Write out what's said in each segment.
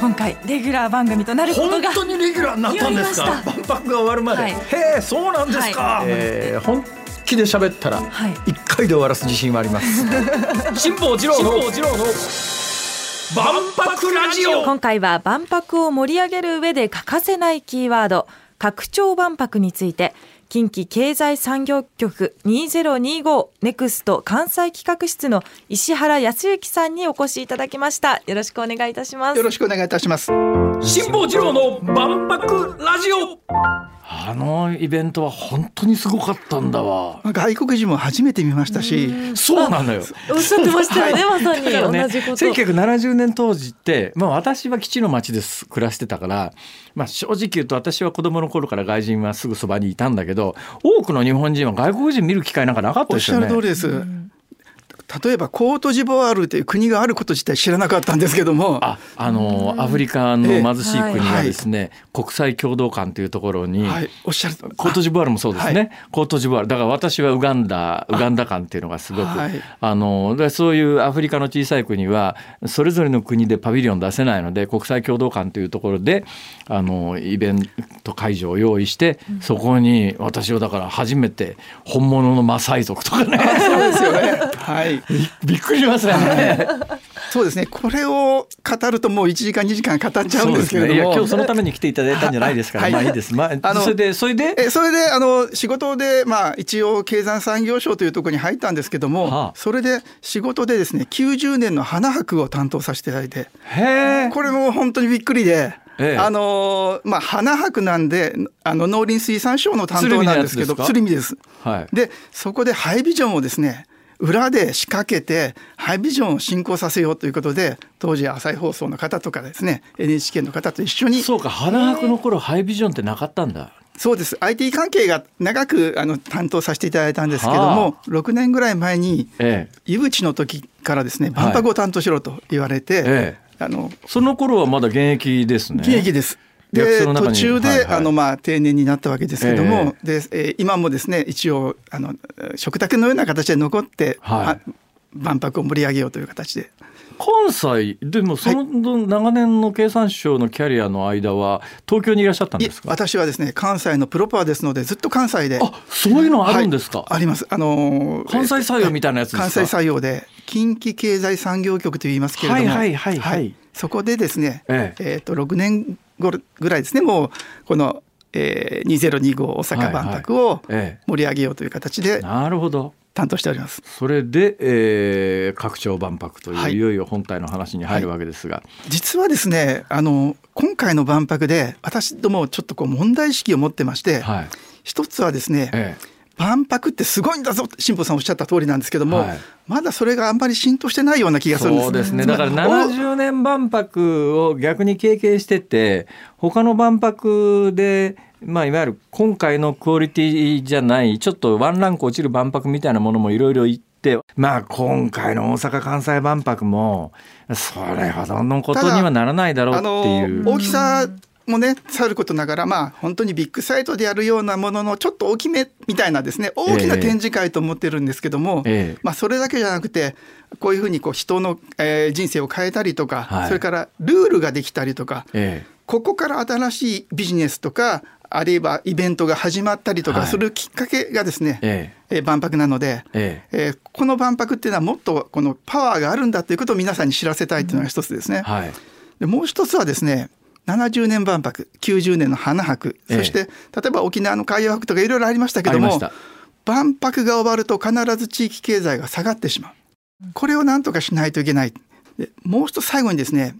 今回レギュラー番組となることが本当にレギュラーになったんですか？万博が終わるまで、はい。へえそうなんですか、えー本気で喋ったらはい。一回で終わらす自信はあります。辛坊治郎の万博ラジオ。今回は万博を盛り上げる上で欠かせないキーワード拡張万博について近畿経済産業局2025ネクスト関西企画室の石原康之さんにお越しいただきました。よろしくお願いいたします。よろしくお願いいたします。辛坊治郎の万博ラジオあのイベントは本当にすごかったんだわ。外国人も初めて見ましたし、そうなのよ。おっしゃってましたよね、まさに。ね同じこと。1970年当時って、まあ、私は基地の町です暮らしてたから、まあ、正直言うと私は子供の頃から外人はすぐそばにいたんだけど多くの日本人は外国人見る機会なんかなかったおっしゃですよね。る通りです。例えばコートジボワールという国があること自体知らなかったんですけども、ああのアフリカの貧しい国がですね、国際共同館というところに、はい、おっしゃる。コートジボワールもそうですね、はコートジボワール。だから私はウガンダウガンダ館っていうのがすごくあ、はい。のでそういうアフリカの小さい国はそれぞれの国でパビリオン出せないので国際共同館というところであのイベント会場を用意して、そこに私はだから初めて本物のマサイ族とかね。そうですよね。はい。びっくりしますよね。そうですね。これを語るともう1時間2時間語っちゃうんですけれども、いや今日そのために来ていただいたんじゃないですから、はいまあいいです。まああのそれでそれで？えそれであの仕事で、まあ、一応経済産業省というところに入ったんですけども、はあそれで仕事でですね90年の花博を担当させていただいて。これも本当にびっくりで。ええあのまあ、花博なんであの農林水産省の担当なんですけど鶴見です。はい。でそこでハイビジョンをですね裏で仕掛けてハイビジョンを進行させようということで当時朝日放送の方とかですね NHK の方と一緒にそうか花博の頃ハイビジョンってなかったんだ。そうです IT 関係が長くあの担当させていただいたんですけども、は6年ぐらい前にええ。の時からですね万博を担当しろと言われて、ええ。あのその頃はまだ現役ですね。現役です。役で途中で、はいはい。あのまあ定年になったわけですけども、で、えー今もですね一応あの食卓のような形で残って、はい。あ万博を盛り上げようという形で。関西でもその長年の経産省のキャリアの間は東京にいらっしゃったんいですか？私はですね関西のプロパーですのでずっと関西で。あそういうのあるんですか？はいあります。あのー関西採用みたいなやつですか？関西採用で近畿経済産業局と言いますけれどもはいはいはいはい。そこでですねええ。ーと6年後ぐらいですね。もうこの、えー、2025大阪万博をええ。盛り上げようという形でなるほど。担当しております。それで、えー、拡張万博という、はい。い、よいよ本体の話に入るわけですが、実はですねあの今回の万博で私どもちょっとこう問題意識を持ってまして、はい。一つはですね、え万博ってすごいんだぞって辛坊さんおっしゃった通りなんですけども、はいまだそれがあんまり浸透してないような気え、がするんですそうですね。だからつまりお70年万博を逆に経験してて、他の万博で、まあ、いわゆる今回のクオリティじゃない、ちょっとワンランク落ちる万博みたいなものもいろいろ言って、まあ、今回の大阪・関西万博も、それほどのことにはならないだろうっていう。大きさもねさることながらまあ本当にビッグサイトでやるようなもののちょっと大きめみたいなですね大きな展示会と思ってるんですけども、ええ。まあ、それだけじゃなくてこういうふうにこう人の、えー人生を変えたりとか、はい。それからルールができたりとかえここから新しいビジネスとかあるいはイベントが始まったりとはい。かするきっかけがですね、ええ。えー万博なので、ええ。えーこの万博っていうのはもっとこのパワーがあるんだということを皆さんに知らせたいというのが一つですね。はい。でもう一つはですね70年万博90年の花博ええ。そして例えば沖縄の海洋博とかいろいろありましたけども万博が終わると必ず地域経済が下がってしまう。これをなんとかしないといけない。でもう一つ最後にですね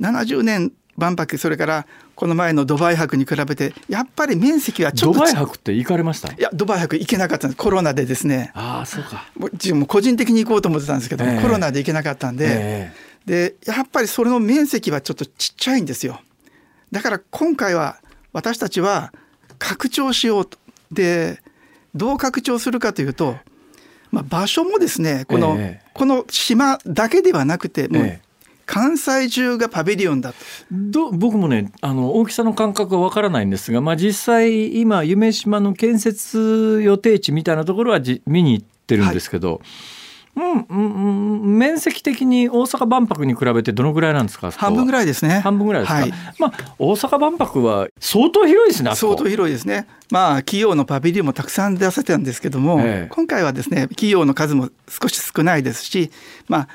70年万博それからこの前のドバイ博に比べてやっぱり面積はちょドっとちバイ博って行かれました？いやドバイ博行けなかったんです。コロナでですね。ああそうか。もう自分も個人的に行こうと思ってたんですけどえコロナで行けなかったんで、え。でやっぱりそれの面積はちょっとちっちゃいんですよだから今回は私たちは拡張しようと。でどう拡張するかというと、まあ、場所もですねこの,、ええ。この島だけではなくてもうええ。関西中がパビリオンだと。ど僕もねあの大きさの感覚はわからないんですが、まあ、実際今夢島の建設予定地みたいなところはじ見に行ってるんですけど、うんうんうん、面積的に大阪万博に比べてどのぐらいなんですか半分ぐらいですね。半分ぐらいですか、はい。まあ大阪万博は相当広いですね。相当広いですね。まあ企業のパビリオンもたくさん出せてたんですけども、ええ。今回はですね企業の数も少し少ないですし、まあ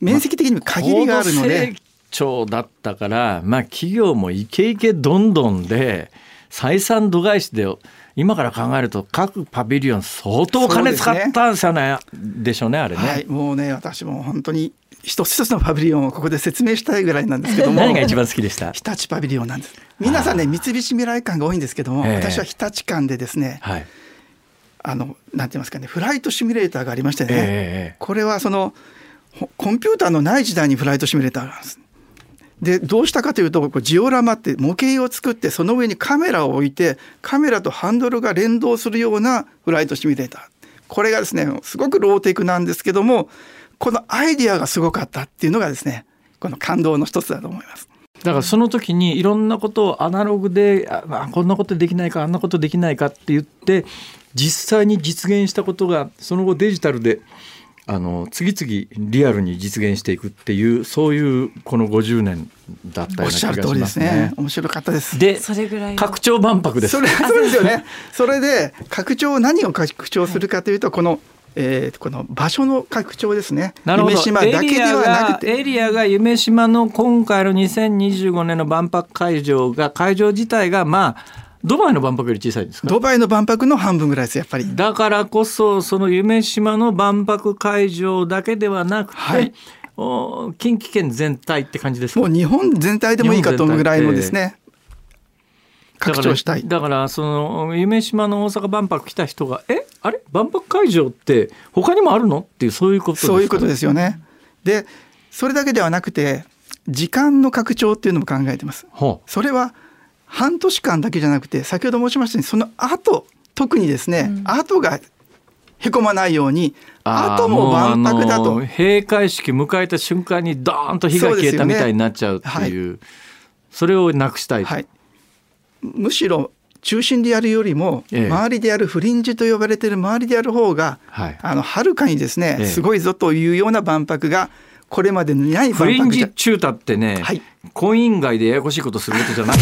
面積的にも限りがあるの高度で成、長だったからまあ企業もイケイケどんどんで採算度外視で今から考えると各パビリオン相当お金使ったんですよね。でしょうねあれね、はい、もうね私も本当に一つ一つのパビリオンをここで説明したいぐらいなんですけども。何が一番好きでした？日立パビリオンなんです。皆さんね三菱未来館が多いんですけども、ええ。私は日立館でですね、はい。あのなんて言いますかねフライトシミュレーターがありましてね、これはそのほコンピューターのない時代にフライトシミュレーターがあるんです。でどうしたかというとこうジオラマって模型を作ってその上にカメラを置いてカメラとハンドルが連動するようなフライトシミュレーターこれがですねすごくローテクなんですけどもこのアイディアがすごかったっていうのがですねこの感動の一つだと思います。だからその時にいろんなことをアナログであ、まあ、こんなことできないかあんなことできないかって言って実際に実現したことがその後デジタルであの次々リアルに実現していくっていうそういうこの50年だったような気おっしゃがしまる通りですすねね。。面白かったです。でそれぐらいの拡張万博ですそ。れそうですよね。それで拡張何を拡張するかというとこの、えーこの場所の拡張ですね。なるほど夢島だけではなくて。エリアがエリアが夢島の今回の2025年の万博会場が会場自体がまあドバイの万博より小さいんですか？ドバイの万博の半分ぐらいですやっぱり。だからこそその夢島の万博会場だけではなくて、はいお近畿圏全体って感じですか？もう日本全体でもいいかと思うぐらいのですね。拡張したい。だからその夢島の大阪万博来た人が「えあれ？万博会場って他にもあるの?」っていうそういうことですか？そういうことですよね。でそれだけではなくて時間の拡張っていうのも考えてます。ほそれは半年間だけじゃなくて先ほど申しましたようにその後特にですね、後がへこまないように後も万博だと。閉会式迎えた瞬間にドーンと火が消えたみたいになっちゃうってそう。い。うそれをなくしたい、はい、むしろ中心でやるよりもええ。周りでやるフリンジと呼ばれている周りでやる方がはい。あのはるかにですね、ええ。すごいぞというような万博がこれまでにないフリン万博じゃ。ジ中太ってね、はい。婚姻外でややこしいことすることじゃない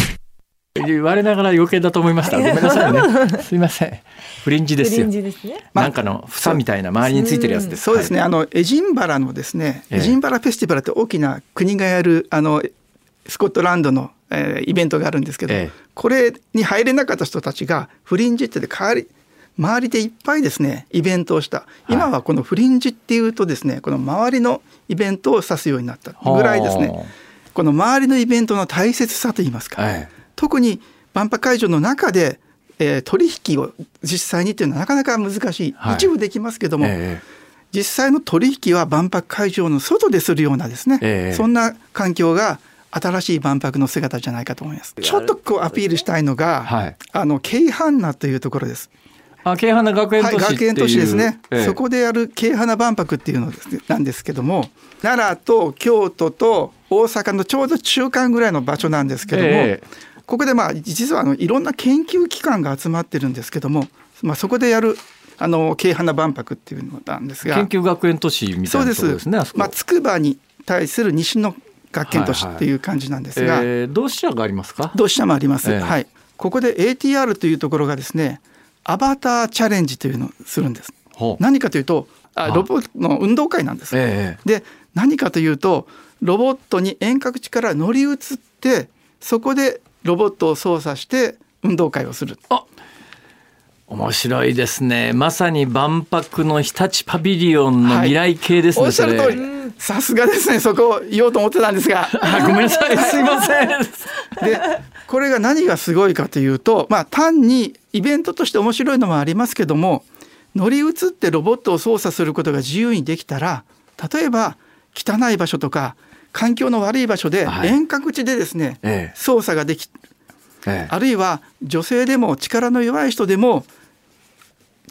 言われながら余計だと思いました。ごめんなさいね。すいません。フリンジですよ。フリンジですね。まあなんかの房みたいな周りについてるやつです。そうですね、あのエジンバラのですね、ええ。エジンバラフェスティバルって大きな国がやるあのスコットランドの、えーイベントがあるんですけど、ええ。これに入れなかった人たちがフリンジってで代わり周りでいっぱいですねイベントをした。今はこのフリンジっていうとですねこの周りのイベントを指すようになったぐらいですね。はこの周りのイベントの大切さといいますか、ええ特に万博会場の中で、えー取引を実際にっていうのはなかなか難しい、はい。一部できますけども、ええ。実際の取引は万博会場の外でするようなですね、ええ。そんな環境が新しい万博の姿じゃないかと思います。ちょっとこうアピールしたいのが、はい。あの京阪那というところです。あ京阪学園はい、都市っていう、学園都市ですね、ええ。そこでやる京阪那万博っていうのです、ね、なんですけども奈良と京都と大阪のちょうど中間ぐらいの場所なんですけども、ええここでまあ実はあのいろんな研究機関が集まってるんですけども、まあ、そこでやるあの京阪那万博っていうのなんですが。研究学園都市みたいうなところですす。ねあそこ。まあ、筑波に対する西の学研都市っていう感じなんですが、えー同志社がありますか？同志社もあります、ええ。はい、ここで ATR というところがですねアバターチャレンジというのをするんです。何かというとああ。ロボットの運動会なんです、ええ。で何かというとロボットに遠隔地から乗り移ってそこでロボットを操作して運動会をする。面白いですね。まさに万博の日立パビリオンの未来系ですね、おっしゃる通り。さすがですね。そこを言おうと思ってたんですが。あごめんなさい。すいません。でこれが何がすごいかというとまあ単にイベントとして面白いのもありますけども乗り移ってロボットを操作することが自由にできたら例えば汚い場所とか環境の悪い場所ではい。遠隔地でですね、ええ。操作ができええ。あるいは女性でも力の弱い人でも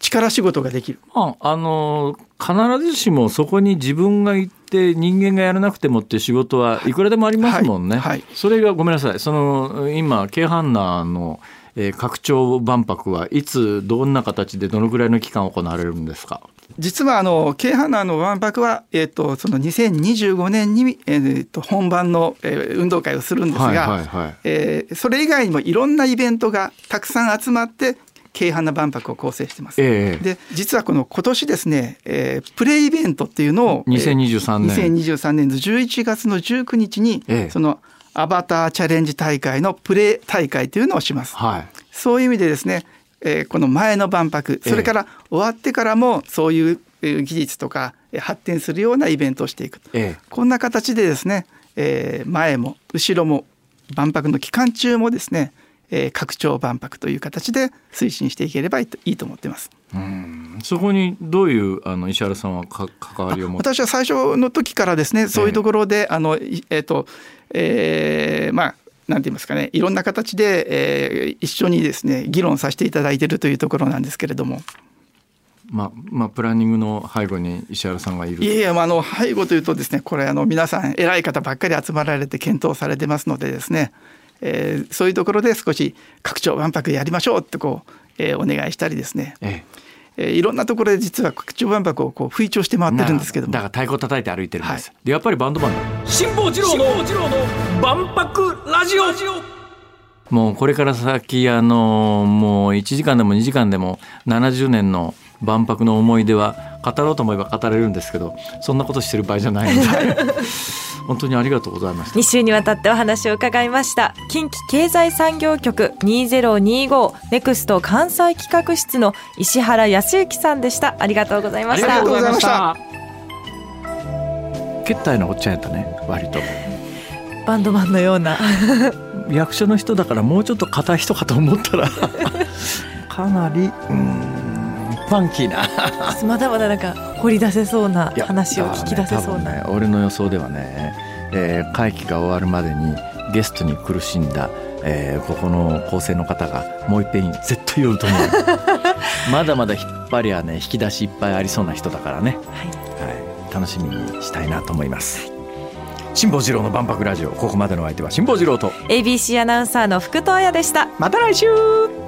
力仕事ができる。まあ、あの必ずしもそこに自分が行って人間がやらなくてもって仕事はいくらでもありますもんね。はい。はい。それがごめんなさい。その今京阪那の、えー拡張万博はいつどんな形でどのぐらいの期間行われるんですか？実はあの京阪のの万博は、えー、とその2025年に、えー、と本番の、えー、運動会をするんですが、はいはいはい。えーそれ以外にもいろんなイベントがたくさん集まって京阪の万博を構成しています。ええ。で実はこの今年ですね、えープレイベントっていうのを2023年。えー2023年の11月の19日に、ええ。そのアバターチャレンジ大会のプレイ大会というのをします。はい。そういう意味でですね、えーこの前の万博それから終わってからもそういうえー技術とかえー発展するようなイベントをしていくええ。こんな形でですね、えー前も後ろも万博の期間中もですね、えー拡張万博という形で推進していければいいといいと思っています。そこにどういうあの石原さんはか関わりを持って？私は最初の時からですねそういうところで、あのいえっ、とえーまあなんて言いますかねいろんな形で、えー一緒にですね議論させていただいているというところなんですけれども。まあまあプランニングの背後に石原さんがいるいえいえ、まあ、あの背後というとですねこれあの皆さん偉い方ばっかり集まられて検討されてますのでですね、えーそういうところで少し拡張万博やりましょうってこう、えーお願いしたりですね、ええーいろんなところで実は拡張万博をこう吹聴して回えってるんですけども。だから太鼓叩いて歩いてるんです、はでやっぱりバンドマン。だ辛坊治郎の万博ラジオ。もうこれから先あのもう1時間でも2時間でも70年の万博の思い出は語ろうと思えば語れるんですけどそんなことしてる場合じゃないので。本当にありがとうございました。2週にわたってお話を伺いました。近畿経済産業局2025ネクスト関西企画室の石原康之さんでした。ありがとうございました。ありがとうございました。決体のおっちゃんやったね割と。バンドマンのような。役所の人だからもうちょっと硬い人かと思ったら。かなりうんファンキーな。まだまだなんか掘り出せそうな話を聞き出せそうな、ねね俺の予想ではね、えー会期が終わるまでにゲストに苦しんだ、えーここの構成の方がもういっぺん絶対言うと思う。まだまだ引っ張りはね引き出しいっぱいありそうな人だからね、はい。はい、楽しみにしたいなと思います。辛坊治郎の万博ラジオここまでのお相手は辛坊治郎と。ABC アナウンサーの福藤彩でした。また来週